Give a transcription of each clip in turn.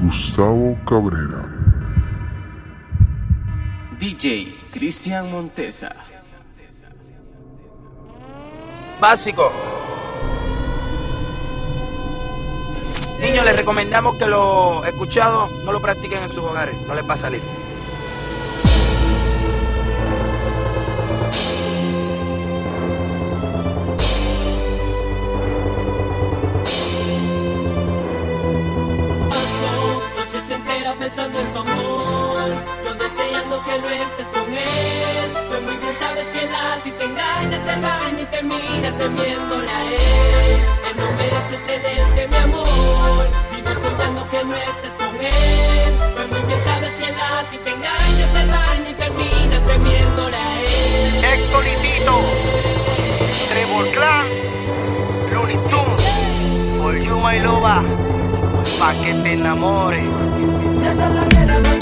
Gustavo Cabrera. DJ Cristian Montesa. Básico. Niños, les recomendamos que lo escuchado no lo practiquen en sus hogares, no les va a salir. Pensando en tu amor, yo deseando que no estés con él. Pues muy bien sabes que la ti te engaña, te engaña y terminas temiéndole a él. Él no merece tenerte, mi amor. Vivo soñando que no estés con él. Pues muy bien sabes que la ti te engaña, te engaña y terminas temiéndole a él. Héctor Litito, Trevor Clan, Looney Tunes, For You My Loba, pa' que te enamores. Yo solo quiero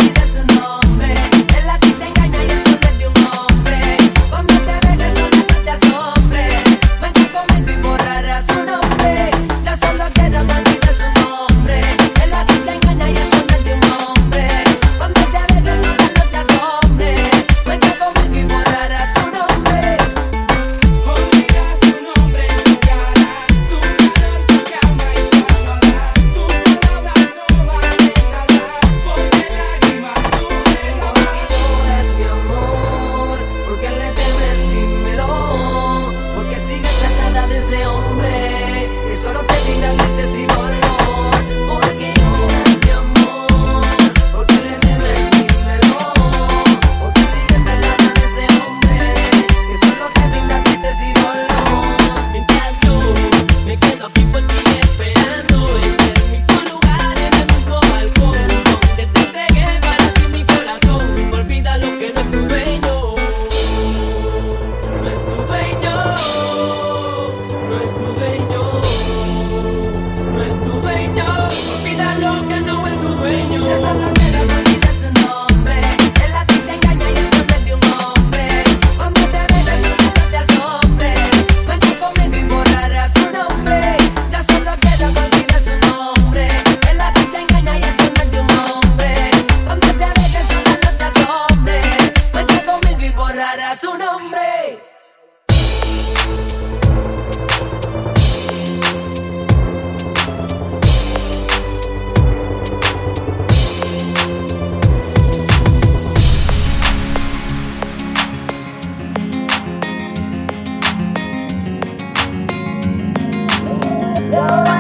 Oh.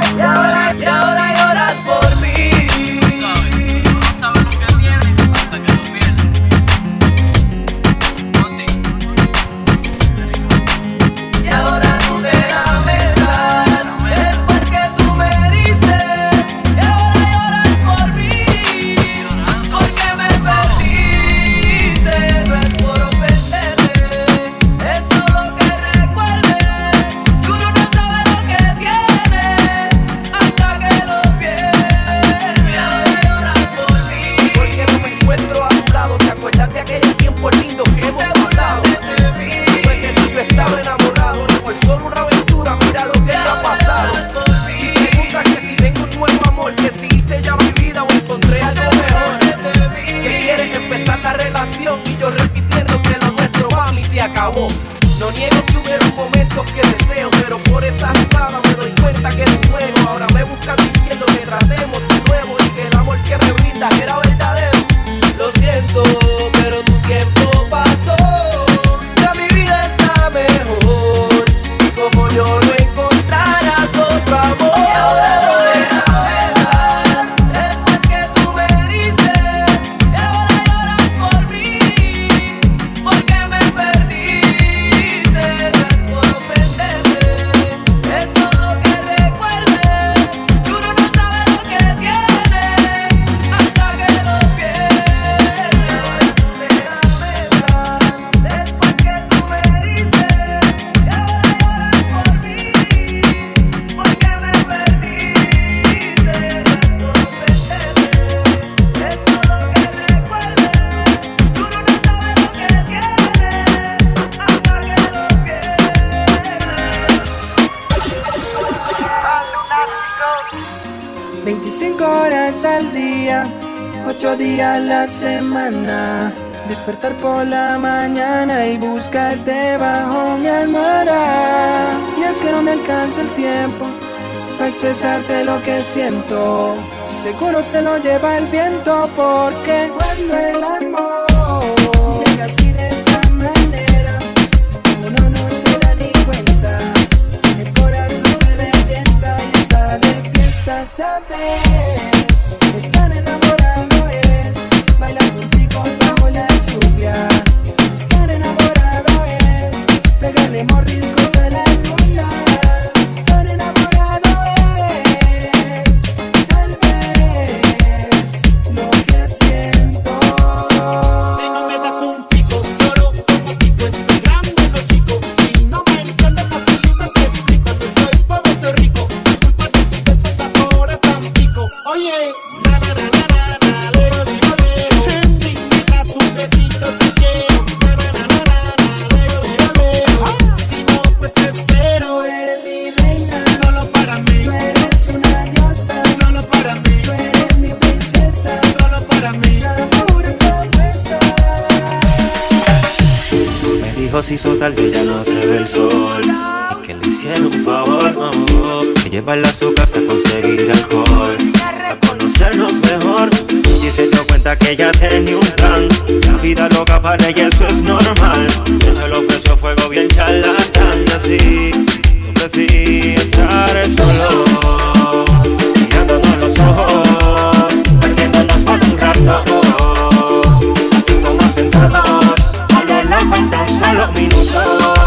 Seguro se nos lleva el viento porque cuando el amor llega así de esa manera uno no se da ni cuenta. el corazón se retienta y está de fiesta, sabe. el sol que le hicieron un favor, mamá. Que llevarla a su casa a conseguir alcohol, a conocernos mejor. Y se dio cuenta que ella tenía un plan. La vida loca para ella, eso es normal. Ella le ofreció fuego bien charlatán, así. Ofrecí estar solo, mirándonos los ojos, perdiéndonos por un rato, así como sentados. Vale la cuenta, a los minutos.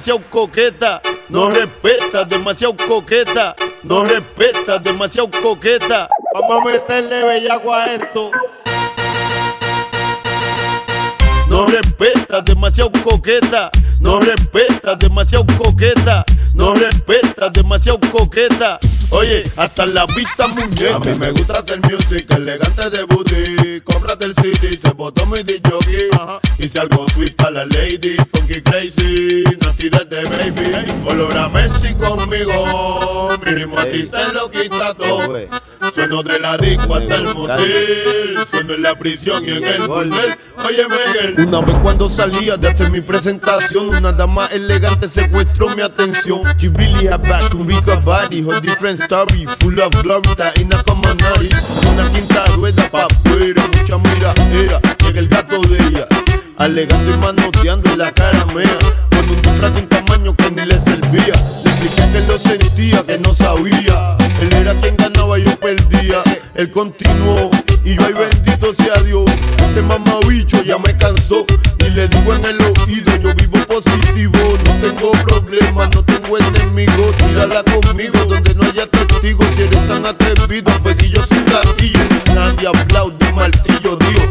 Demasiado coqueta. No respeta, demasiado coqueta. No respeta, demasiado coqueta. Vamos a meterle bellaco a esto. No respeta, demasiado coqueta. No respeta, demasiado coqueta. No respeta, demasiado coqueta. Oye, hasta la vista muñeca. A mí me gusta hacer music, elegante de booty. Cómprate el city, se botó mi DJ. Hice algo sweet para la lady, funky crazy. Desde baby. Olor a Messi conmigo. Mi ritmo a ti te lo quita todo. Sueno de la disco hasta el motel. Sueno en la prisión y en el bordel. Oye, Miguel. Una vez cuando salía de hacer mi presentación, una dama elegante secuestró mi atención. She really had back un rico body, her different story, full of glory, taína como nariz. Una quinta rueda pa' afuera, mucha mira era, llega el gato de ella. Alegando y manoteando en la cara mea, con un de un tamaño que ni le servía. Le expliqué que lo sentía, que no sabía. Él era quien ganaba y yo perdía. Él continuó y yo, ay bendito sea Dios. Este mamabicho ya me cansó. Y le digo en el oído, yo vivo positivo. No tengo problemas, no tengo enemigos. Tírala conmigo donde no haya testigos. Si eres tan atrevido, fequillo sin gatillo. Nadie aplaude, martillo, Dios.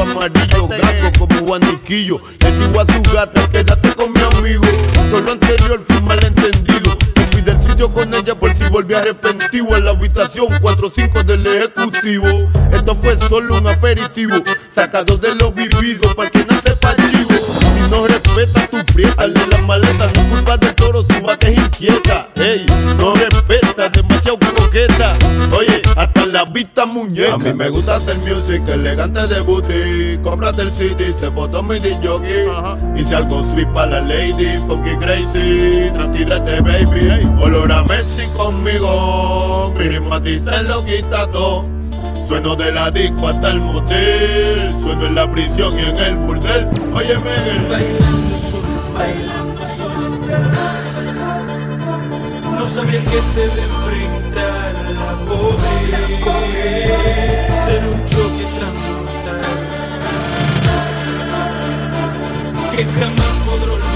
Amarillo, guaniquillo. Le digo a su gata, quédate con mi amigo. Todo lo anterior fue malentendido. Me fui del sitio con ella por si volví arrepentivo. En la habitación 4-5 del ejecutivo. Esto fue solo un aperitivo. Sacado de lo vivido, para que no sepa el chivo. Si no respeta tu prieta, de la maleta, no culpa del toro, su vaca es inquieta. Ey, no respeta, demasiado coqueta. Oye, hasta la vista muñeca. A mí me gusta hacer music, elegante de booty. Cómprate el CD, se botó mi DJ. Hice algo sweet para la lady, funky crazy. De baby, ey. Olor a Messi conmigo. Mi ritmo a ti te lo quita todo. Sueno de la disco hasta el motel. Sueno en la prisión y en el burdel. Oye, Miguel. Bailando solo, bailando solo No sabía que se la poder Ser un choque transmortal Que jamás podré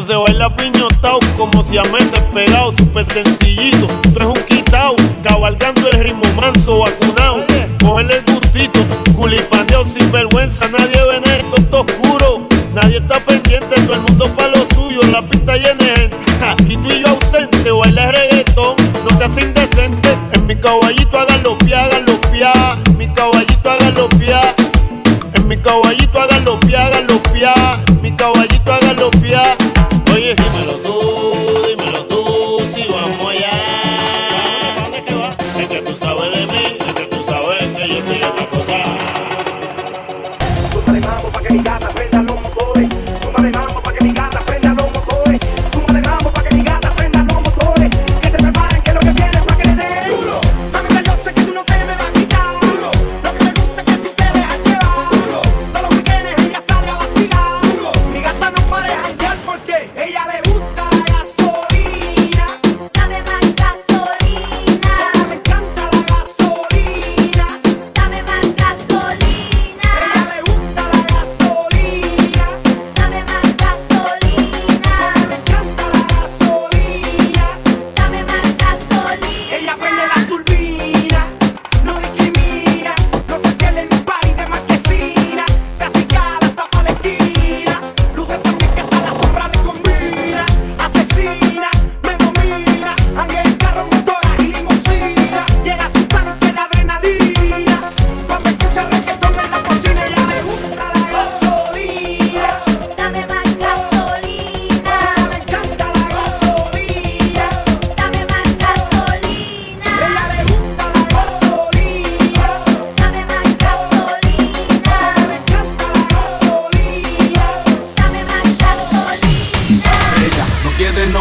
Los dejo en la piñotao como si a meses pegado, súper sencillito.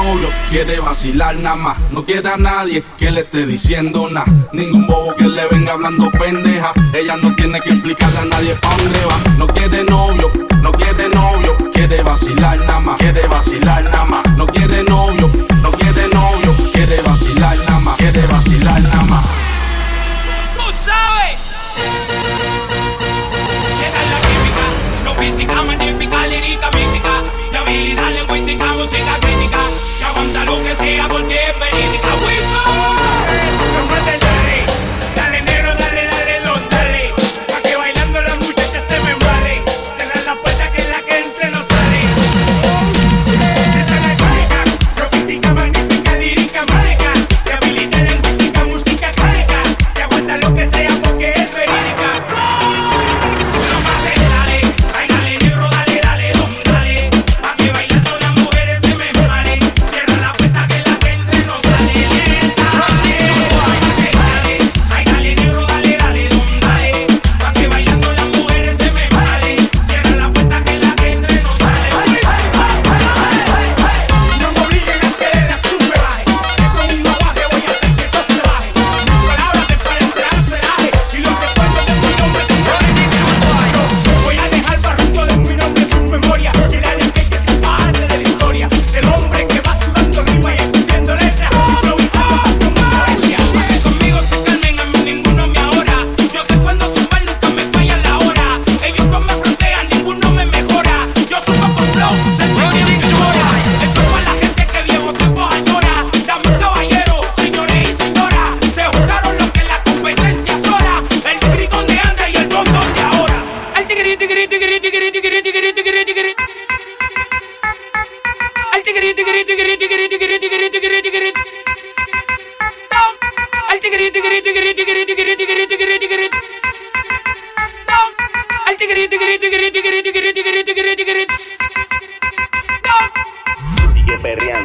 novio quiere vacilar nada más. No quiere a nadie que le esté diciendo nada. Ningún bobo que le venga hablando pendeja. Ella no tiene que explicarle a nadie pa' dónde va. No quiere novio, no quiere novio. Quiere vacilar nada más. Quiere vacilar nada más. No quiere novio, no quiere novio. Quiere vacilar nada más. Quiere vacilar nada más. Tú sabes. Será la química, no física, magnífica, lírica, mítica, de habilidad. I porque es venir y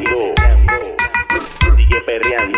perreando. Sigue perreando.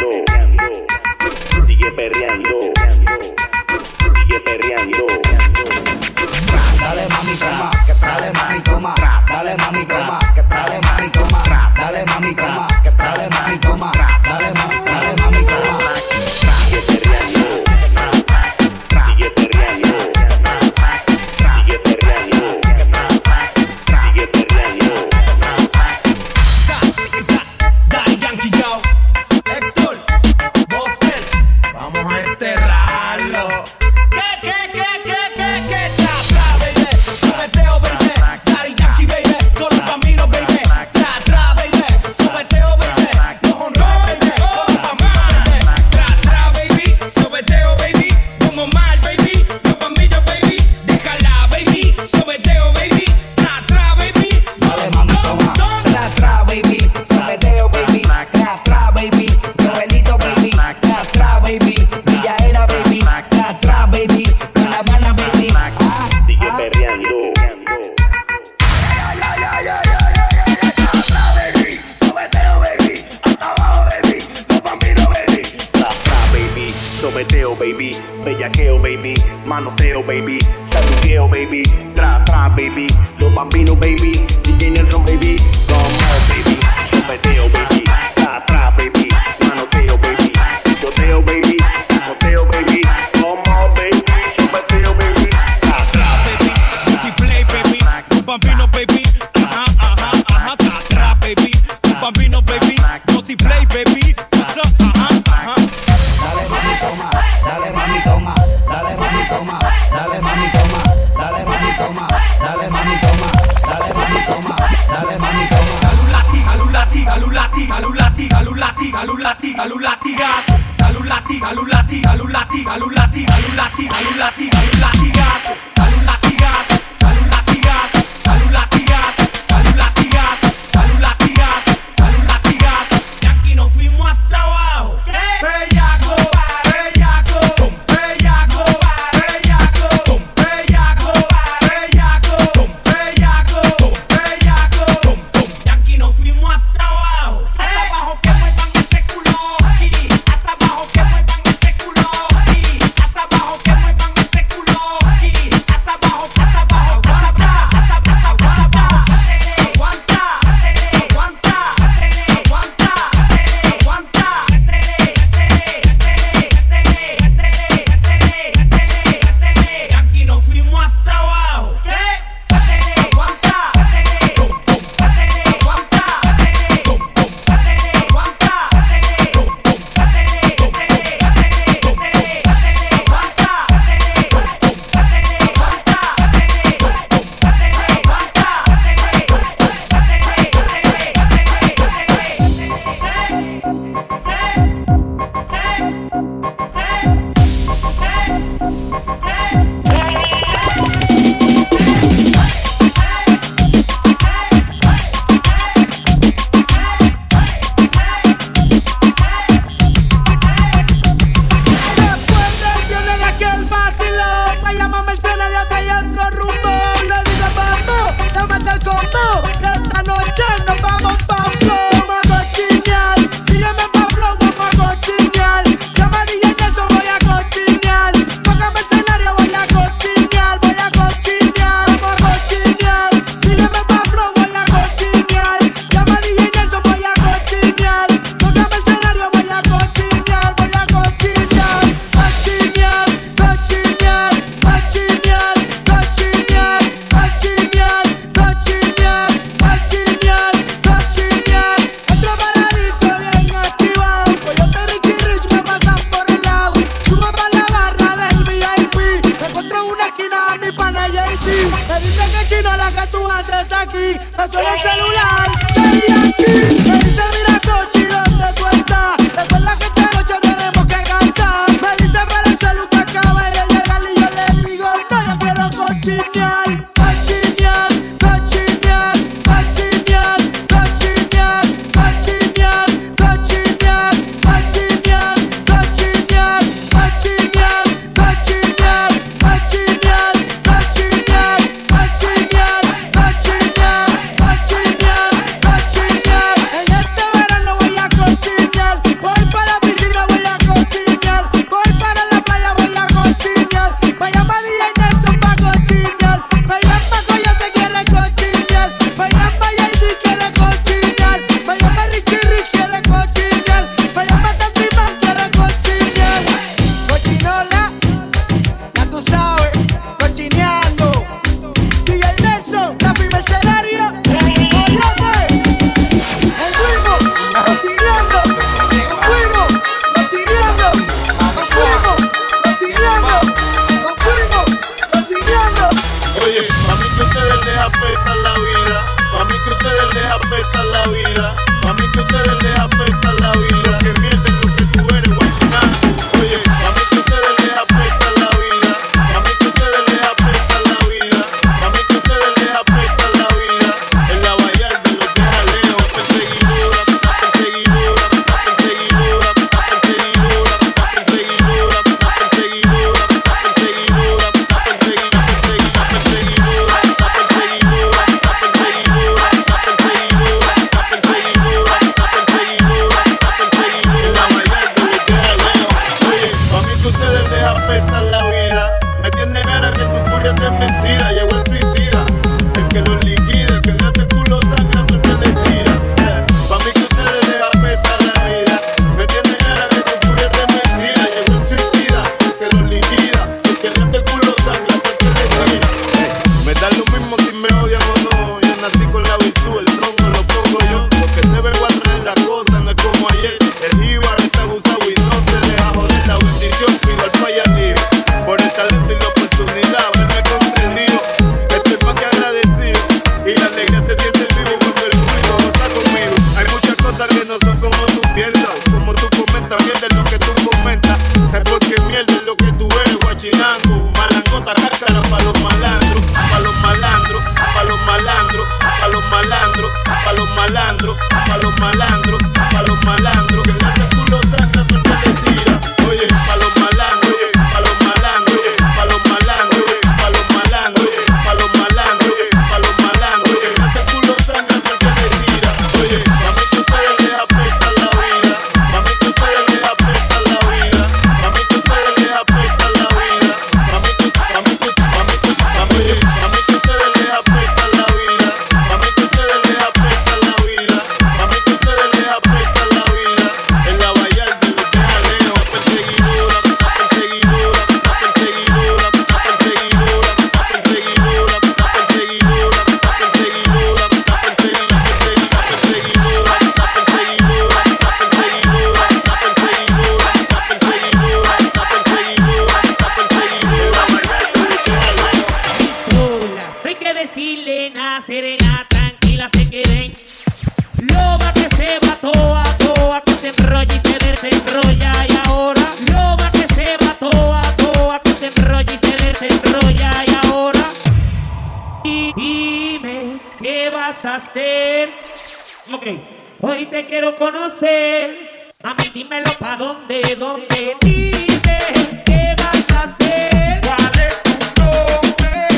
Hoy te quiero conocer. A mí dímelo pa' dónde, dónde. Dime, ¿qué vas a hacer? ¿Cuál es tu nombre?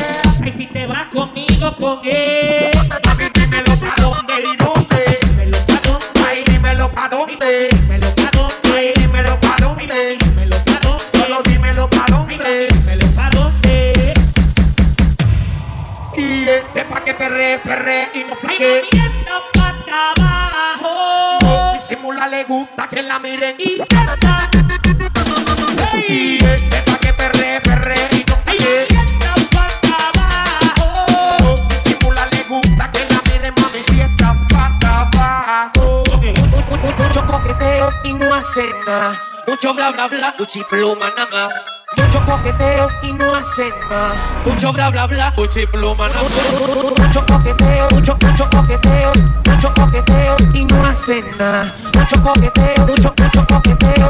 Ay, si te vas conmigo, con él. A mí dímelo pa' dónde y dónde. Dímelo pa' dónde. Ay, dímelo pa' dónde. Dímelo pa' dónde. Ay, dímelo pa' dónde. Dímelo pa' dónde. Solo dímelo pa' dónde. Dímelo pa' dónde. Y este pa' que perre, perre y no flaque. Disimula, le gusta que la miren y salta. Y este pa' que perre, perre y no flaque. pa' acá abajo. Le gusta que la miren, mami, si está pa' acá abajo. Mucho coqueteo y no hace nada. Mucho bla bla bla, pluma nada más. Mucho coqueteo y no hace nada. Mucho bla bla bla, pluma nada más. Mucho coqueteo, mucho, mucho coqueteo, mucho coqueteo y no hace nada. Mucho coqueteo, mucho, mucho coqueteo.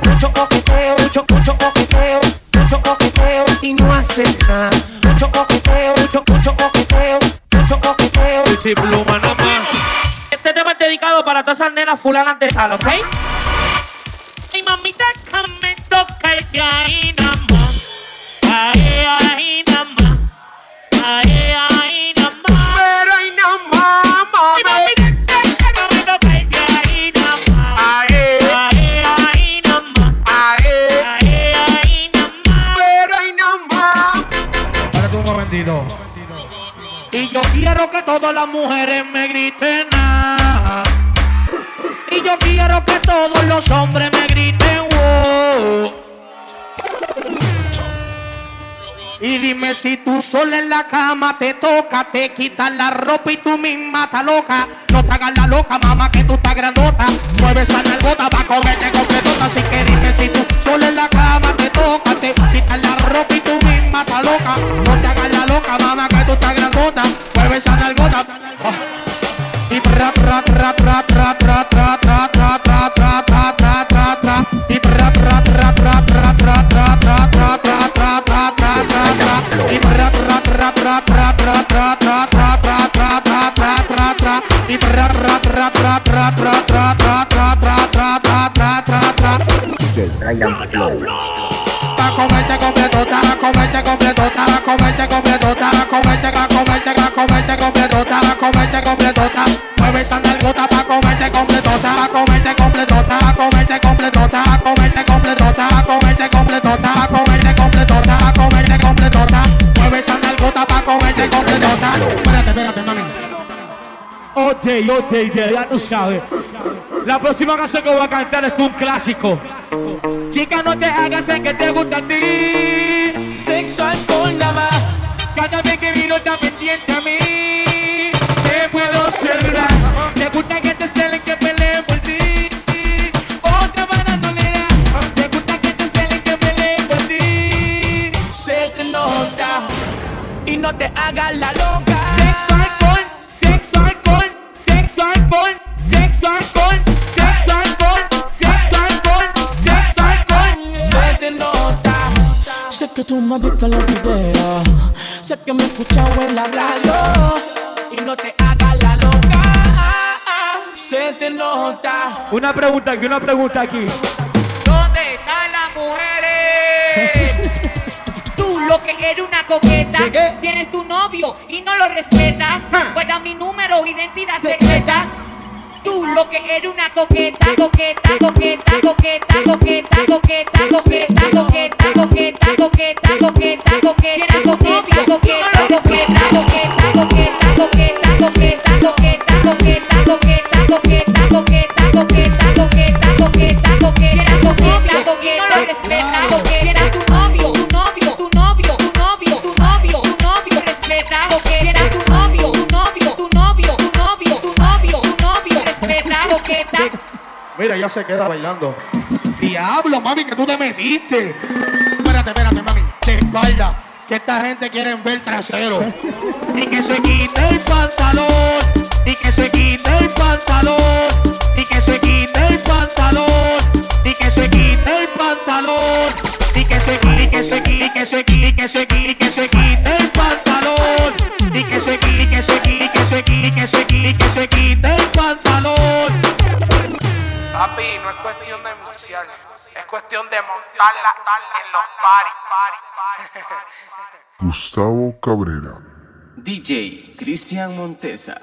Mucho coqueteo, mucho, mucho coqueteo, mucho coqueteo y no hace nada. Mucho coqueteo, mucho, mucho coqueteo, mucho coqueteo. pluma nada más. Este tema es dedicado para todas esas nenas fulanas de tal, ¿ok? Ay, mamita, déjame tocarte ahí nada más. Ahí, ahí nada más. Ahí, ahí nada más. Pero ahí nada más, mami. mamita, déjame tocarte ahí nada más. Ahí, ahí, ahí nada más. Ahí, ahí, ahí nada más. Pero ahí nada más. Espérate un momentito. Y yo quiero que todas las mujeres me griten ah. Y yo quiero que todos los hombres me griten wow. Y dime si tú sola en la cama te toca, te quitas la ropa y tú misma estás loca. No te hagas la loca, mamá, que tú estás grandota. Mueve esa nalgota pa' comerte completota. Así que dime si tú sola en la cama te toca, te quitas la ropa y tú misma estás loca. No te hagas la loca, mamá, que tú estás grandota. Comerte completota, completota, completota. Mueve esa nalgota pa' completota, a comerte completota, completota, completota, completota, completota, completota. Mueve esa nalgota pa' completota. Espérate, espérate, mami. Ok, ok, ya tú sabes. La próxima canción que voy a cantar es un clásico. Chica, no te hagas el que te gusta a ti. Alcohol, nada más. Cada vez que miro está pendiente a mí. Te puedo cerrar. Te gusta que te celen que peleen por ti. Otra da. Te gusta que te celen que peleen por ti. Se te nota. Y no te hagas la loca. Que tú me has visto en los videos. Sé que me escuchado en la radio. Y no te hagas la loca. Se te nota. Una pregunta aquí, una pregunta aquí. ¿Dónde están las mujeres? Tú lo que eres una coqueta, tienes tu novio y no lo respetas. Pues da mi número, identidad secreta. Tú lo que eres una coqueta, coqueta, coqueta, coqueta, coqueta, coqueta, coqueta, coqueta, coqueta, coqueta, coqueta, coqueta, tienes se queda bailando. Diablo, mami, que tú te metiste. Espérate, espérate, mami. De espalda. Que esta gente quiere ver trasero. Y que se quite el pantalón. Y que se quite el pantalón. Y que se quite el pantalón. Y que se quite el pantalón. Y que se quite, que se quite, que se quite, que se quite cuestión de montarla en los paris. Gustavo Cabrera. DJ Cristian Montesa.